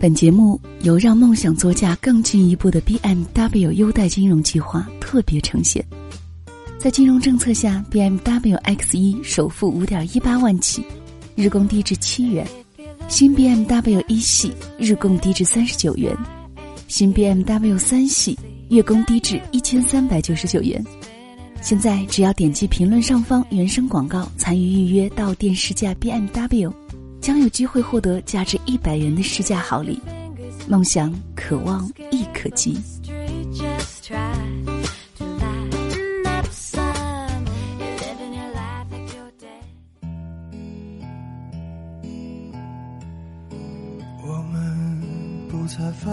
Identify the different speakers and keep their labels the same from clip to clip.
Speaker 1: 本节目由让梦想座驾更进一步的 BMW 优贷金融计划特别呈现。在金融政策下，BMW X 一首付五点一八万起，日供低至七元；新 BMW 一系日供低至三十九元；新 BMW 三系月供低至一千三百九十九元。现在只要点击评论上方原声广告，参与预约到店试驾 BMW。将有机会获得价值一百元的试驾好礼，梦想可望亦可及。
Speaker 2: 我们不再发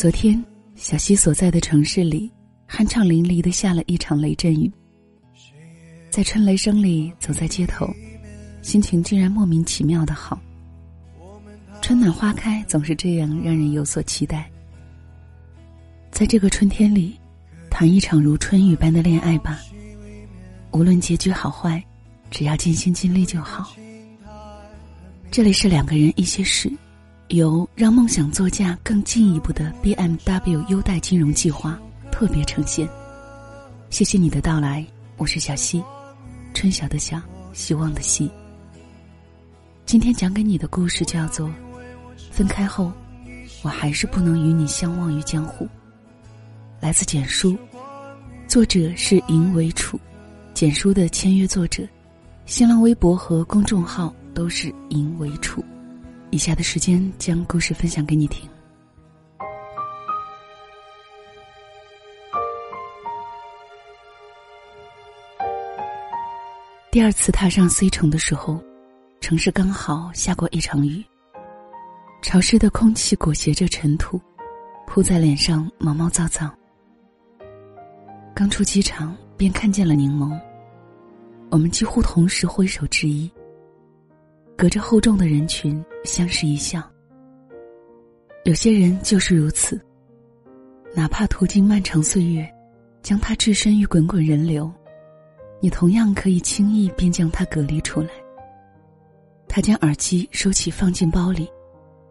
Speaker 1: 昨天，小溪所在的城市里，酣畅淋漓的下了一场雷阵雨。在春雷声里走在街头，心情竟然莫名其妙的好。春暖花开总是这样让人有所期待。在这个春天里，谈一场如春雨般的恋爱吧。无论结局好坏。只要尽心尽力就好。这里是两个人一些事，由让梦想座驾更进一步的 BMW 优待金融计划特别呈现。谢谢你的到来，我是小溪，春晓的晓，希望的希。今天讲给你的故事叫做《分开后，我还是不能与你相忘于江湖》。来自简书，作者是尹伟楚，简书的签约作者。新浪微博和公众号都是赢为处。以下的时间将故事分享给你听。第二次踏上 C 城的时候，城市刚好下过一场雨，潮湿的空气裹挟着尘土，扑在脸上毛毛躁躁。刚出机场，便看见了柠檬。我们几乎同时挥手致意，隔着厚重的人群相视一笑。有些人就是如此，哪怕途经漫长岁月，将他置身于滚滚人流，你同样可以轻易便将他隔离出来。他将耳机收起放进包里，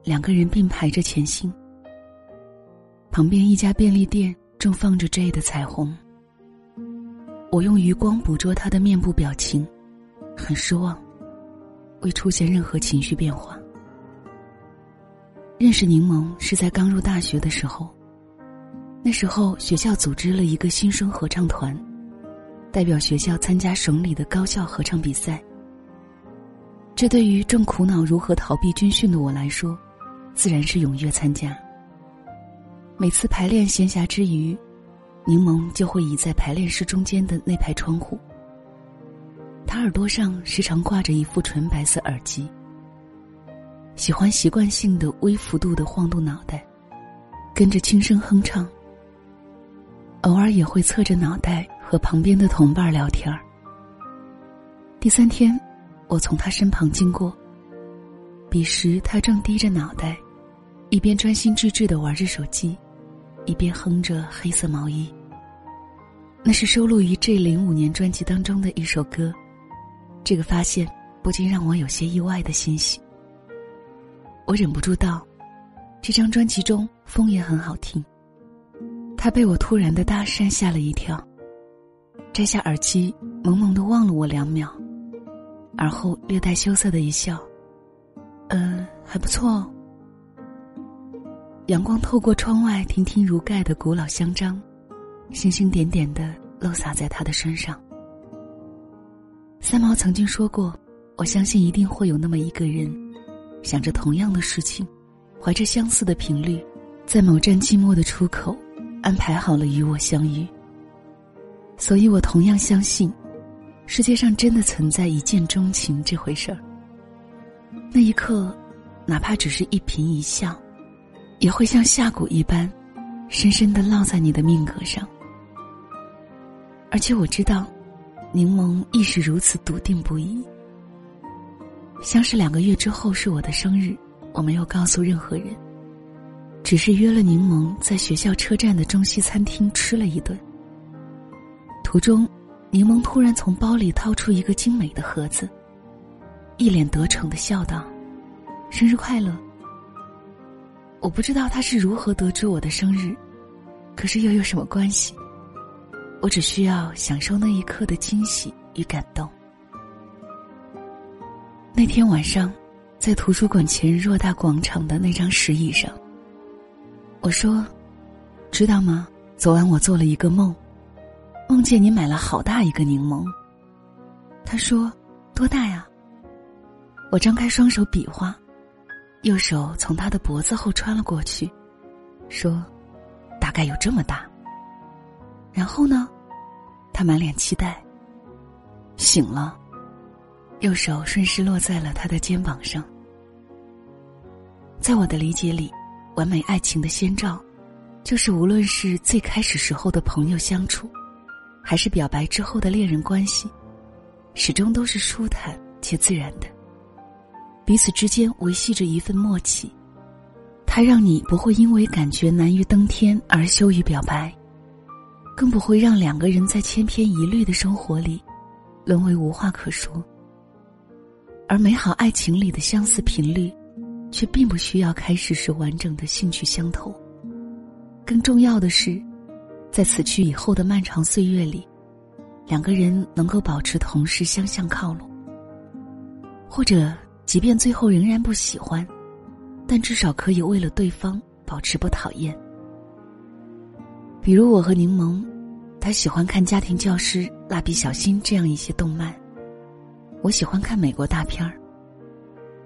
Speaker 1: 两个人并排着前行。旁边一家便利店正放着 J 的彩虹。我用余光捕捉他的面部表情，很失望，未出现任何情绪变化。认识柠檬是在刚入大学的时候，那时候学校组织了一个新生合唱团，代表学校参加省里的高校合唱比赛。这对于正苦恼如何逃避军训的我来说，自然是踊跃参加。每次排练闲暇之余。柠檬就会倚在排练室中间的那排窗户，他耳朵上时常挂着一副纯白色耳机，喜欢习惯性的微幅度的晃动脑袋，跟着轻声哼唱。偶尔也会侧着脑袋和旁边的同伴聊天儿。第三天，我从他身旁经过，彼时他正低着脑袋，一边专心致志的玩着手机，一边哼着黑色毛衣。那是收录于 J 零五年专辑当中的一首歌，这个发现不禁让我有些意外的欣喜。我忍不住道：“这张专辑中风也很好听。”他被我突然的搭讪吓了一跳，摘下耳机，懵懵的望了我两秒，而后略带羞涩的一笑：“嗯，还不错哦。”阳光透过窗外亭亭如盖的古老香樟。星星点点的漏洒在他的身上。三毛曾经说过：“我相信一定会有那么一个人，想着同样的事情，怀着相似的频率，在某站寂寞的出口，安排好了与我相遇。”所以我同样相信，世界上真的存在一见钟情这回事儿。那一刻，哪怕只是一颦一笑，也会像下蛊一般，深深的烙在你的命格上。而且我知道，柠檬亦是如此笃定不移。相识两个月之后是我的生日，我没有告诉任何人，只是约了柠檬在学校车站的中西餐厅吃了一顿。途中，柠檬突然从包里掏出一个精美的盒子，一脸得逞的笑道：“生日快乐！”我不知道他是如何得知我的生日，可是又有什么关系？我只需要享受那一刻的惊喜与感动。那天晚上，在图书馆前偌大广场的那张石椅上，我说：“知道吗？昨晚我做了一个梦，梦见你买了好大一个柠檬。”他说：“多大呀？”我张开双手比划。右手从他的脖子后穿了过去，说：“大概有这么大。”然后呢，他满脸期待。醒了，右手顺势落在了他的肩膀上。在我的理解里，完美爱情的先兆，就是无论是最开始时候的朋友相处，还是表白之后的恋人关系，始终都是舒坦且自然的。彼此之间维系着一份默契，它让你不会因为感觉难于登天而羞于表白，更不会让两个人在千篇一律的生活里沦为无话可说。而美好爱情里的相似频率，却并不需要开始时完整的兴趣相投。更重要的是，在此去以后的漫长岁月里，两个人能够保持同时相向靠拢，或者。即便最后仍然不喜欢，但至少可以为了对方保持不讨厌。比如我和柠檬，他喜欢看《家庭教师》《蜡笔小新》这样一些动漫，我喜欢看美国大片儿。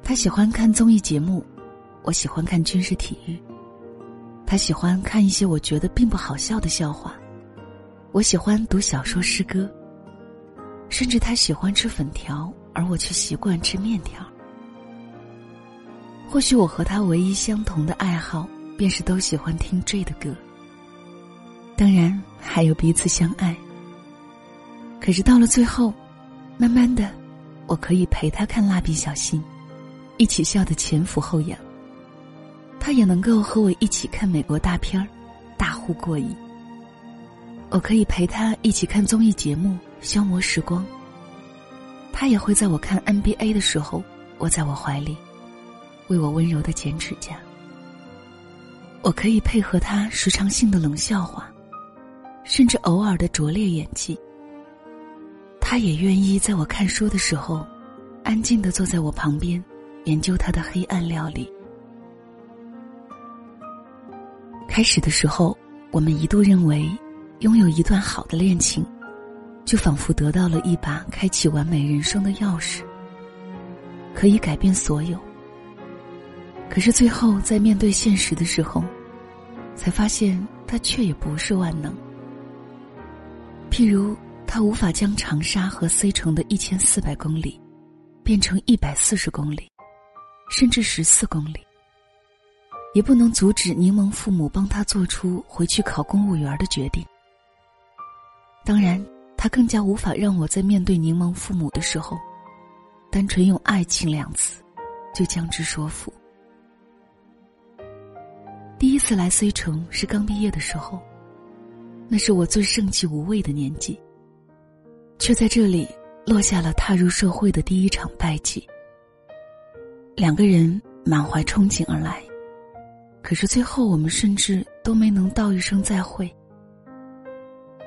Speaker 1: 他喜欢看综艺节目，我喜欢看军事体育。他喜欢看一些我觉得并不好笑的笑话，我喜欢读小说诗歌。甚至他喜欢吃粉条，而我却习惯吃面条。或许我和他唯一相同的爱好，便是都喜欢听 J 的歌。当然还有彼此相爱。可是到了最后，慢慢的，我可以陪他看蜡笔小新，一起笑得前俯后仰。他也能够和我一起看美国大片儿，大呼过瘾。我可以陪他一起看综艺节目，消磨时光。他也会在我看 NBA 的时候，窝在我怀里。为我温柔的剪指甲，我可以配合他时常性的冷笑话，甚至偶尔的拙劣演技。他也愿意在我看书的时候，安静的坐在我旁边，研究他的黑暗料理。开始的时候，我们一度认为，拥有一段好的恋情，就仿佛得到了一把开启完美人生的钥匙，可以改变所有。可是最后，在面对现实的时候，才发现他却也不是万能。譬如，他无法将长沙和 C 城的一千四百公里，变成一百四十公里，甚至十四公里；也不能阻止柠檬父母帮他做出回去考公务员的决定。当然，他更加无法让我在面对柠檬父母的时候，单纯用“爱情”两字，就将之说服。第一次来 C 城是刚毕业的时候，那是我最盛气无畏的年纪。却在这里落下了踏入社会的第一场败绩。两个人满怀憧憬而来，可是最后我们甚至都没能道一声再会。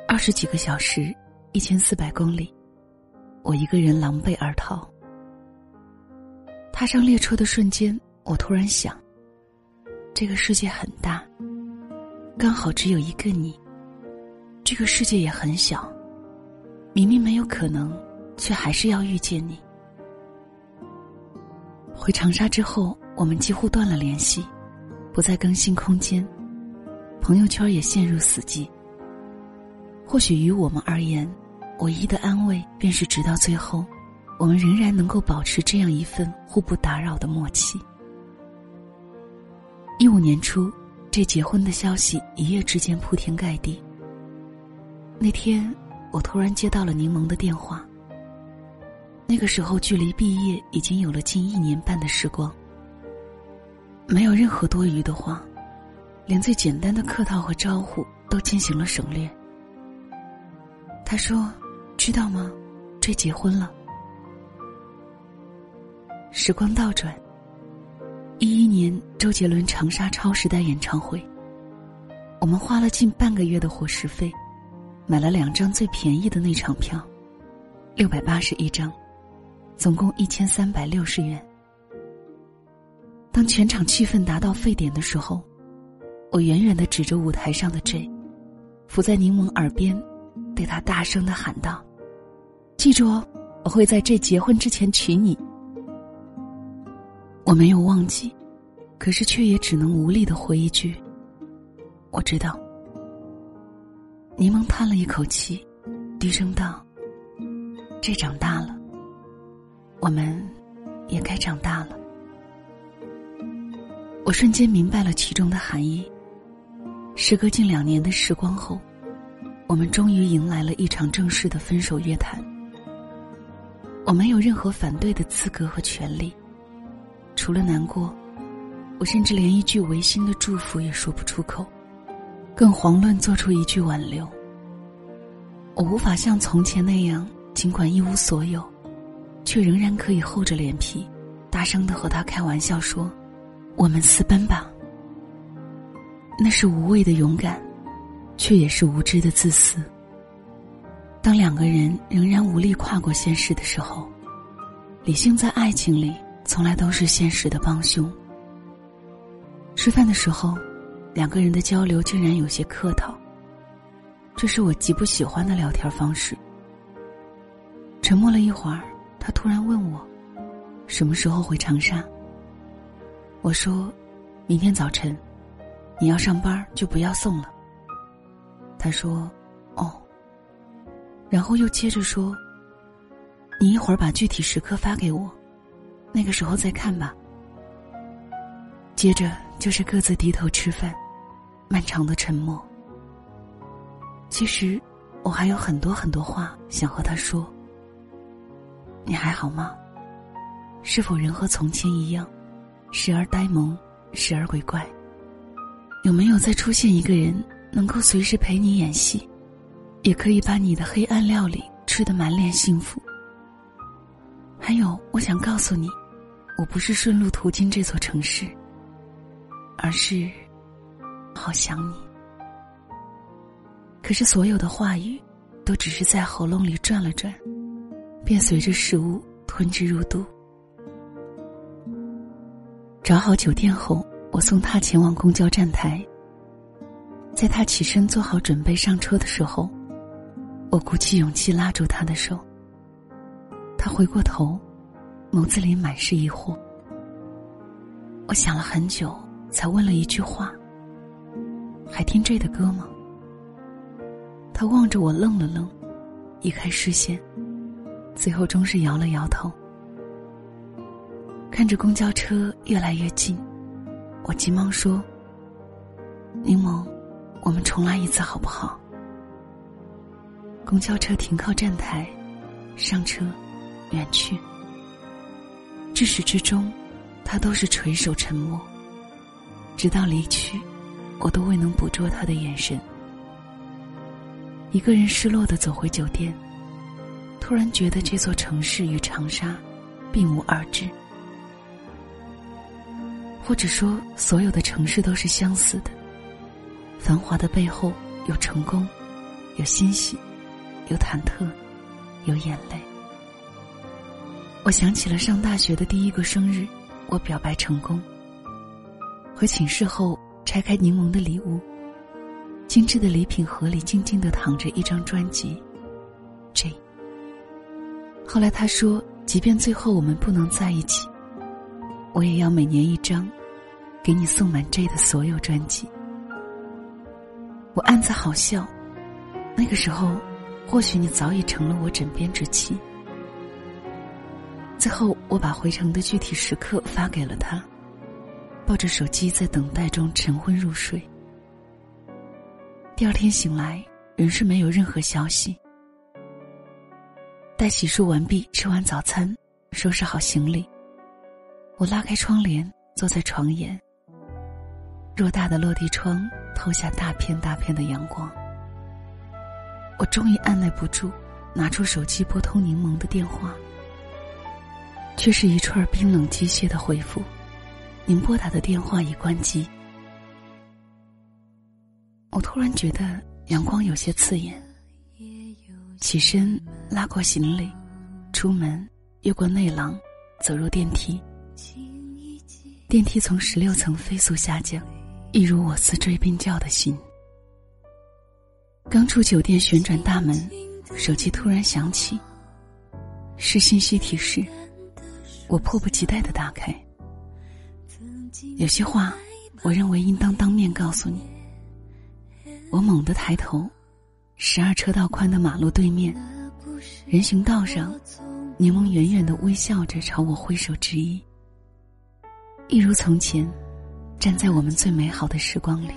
Speaker 1: 二十几个小时，一千四百公里，我一个人狼狈而逃。踏上列车的瞬间，我突然想。这个世界很大，刚好只有一个你。这个世界也很小，明明没有可能，却还是要遇见你。回长沙之后，我们几乎断了联系，不再更新空间，朋友圈也陷入死寂。或许于我们而言，唯一的安慰便是，直到最后，我们仍然能够保持这样一份互不打扰的默契。一五年初，这结婚的消息一夜之间铺天盖地。那天，我突然接到了柠檬的电话。那个时候，距离毕业已经有了近一年半的时光。没有任何多余的话，连最简单的客套和招呼都进行了省略。他说：“知道吗？这结婚了。”时光倒转，一一年周杰伦长沙超时代演唱会，我们花了近半个月的伙食费，买了两张最便宜的那场票，六百八十一张，总共一千三百六十元。当全场气氛达到沸点的时候，我远远的指着舞台上的 J，伏在柠檬耳边，对他大声的喊道：“记住哦，我会在这结婚之前娶你。”我没有忘记，可是却也只能无力的回一句：“我知道。”柠檬叹了一口气，低声道：“这长大了，我们也该长大了。”我瞬间明白了其中的含义。时隔近两年的时光后，我们终于迎来了一场正式的分手约谈。我没有任何反对的资格和权利。除了难过，我甚至连一句违心的祝福也说不出口，更遑论做出一句挽留。我无法像从前那样，尽管一无所有，却仍然可以厚着脸皮，大声的和他开玩笑说：“我们私奔吧。”那是无畏的勇敢，却也是无知的自私。当两个人仍然无力跨过现实的时候，理性在爱情里。从来都是现实的帮凶。吃饭的时候，两个人的交流竟然有些客套。这是我极不喜欢的聊天方式。沉默了一会儿，他突然问我：“什么时候回长沙？”我说：“明天早晨，你要上班就不要送了。”他说：“哦。”然后又接着说：“你一会儿把具体时刻发给我。”那个时候再看吧。接着就是各自低头吃饭，漫长的沉默。其实我还有很多很多话想和他说。你还好吗？是否仍和从前一样，时而呆萌，时而鬼怪？有没有再出现一个人，能够随时陪你演戏，也可以把你的黑暗料理吃得满脸幸福？还有，我想告诉你。我不是顺路途经这座城市，而是好想你。可是所有的话语，都只是在喉咙里转了转，便随着食物吞之入肚。找好酒店后，我送他前往公交站台。在他起身做好准备上车的时候，我鼓起勇气拉住他的手。他回过头。眸子里满是疑惑，我想了很久，才问了一句话：“还听 J 的歌吗？”他望着我愣了愣，移开视线，最后终是摇了摇头。看着公交车越来越近，我急忙说：“柠檬，我们重来一次好不好？”公交车停靠站台，上车，远去。至始至终，他都是垂首沉默。直到离去，我都未能捕捉他的眼神。一个人失落的走回酒店，突然觉得这座城市与长沙并无二致，或者说，所有的城市都是相似的。繁华的背后有成功，有欣喜，有忐忑，有眼泪。我想起了上大学的第一个生日，我表白成功。回寝室后，拆开柠檬的礼物，精致的礼品盒里静静的躺着一张专辑，J。后来他说，即便最后我们不能在一起，我也要每年一张，给你送满 J 的所有专辑。我暗自好笑，那个时候，或许你早已成了我枕边之妻。最后，我把回程的具体时刻发给了他，抱着手机在等待中沉昏入睡。第二天醒来，仍是没有任何消息。待洗漱完毕，吃完早餐，收拾好行李，我拉开窗帘，坐在床沿，
Speaker 3: 偌大的落地窗透下大片大片的阳光。我终于按耐不住，拿出手机拨通柠檬的电话，却是一串冰冷机械的回复：“您拨打的电话已关机。”我突然觉得阳光有些刺眼，起身拉过行李，出门，越过内廊，走入电梯。电梯从十六层飞速下降，一如我似追兵叫的心。刚出酒店旋转大门，手机突然响起，是信息提示。我迫不及待的打开。有些话，我认为应当当面告诉你。我猛地抬头，十二车道宽的马路对面，人行道上，柠檬远远的微笑着朝我挥手致意，一如从前，站在我们最美好的时光里。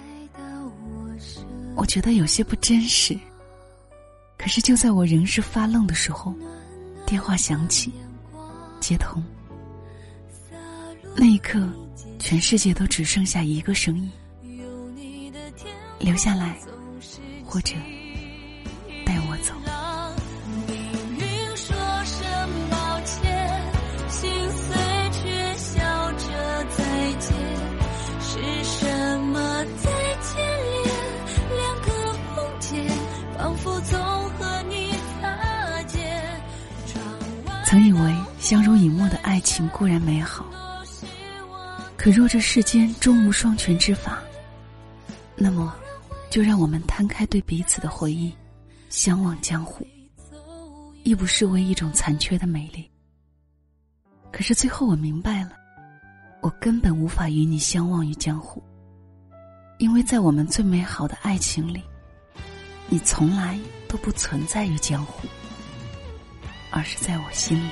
Speaker 3: 我觉得有些不真实，可是就在我仍是发愣的时候，电话响起，接通。那一刻，全世界都只剩下一个声音。留下来，或者带我走。曾以为相濡以沫的爱情固然美好，可若这世间终无双全之法，那么。就让我们摊开对彼此的回忆，相忘江湖，亦不失为一种残缺的美丽。可是最后我明白了，我根本无法与你相忘于江湖，因为在我们最美好的爱情里，你从来都不存在于江湖，而是在我心里。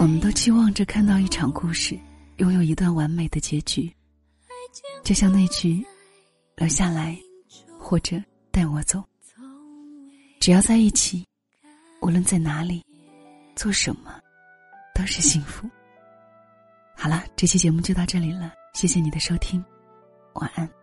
Speaker 3: 我们都期望着看到一场故事拥有一段完美的结局，就像那句“留下来，或者带我走”，只要在一起，无论在哪里，做什么，都是幸福。好了，这期节目就到这里了，谢谢你的收听，晚安。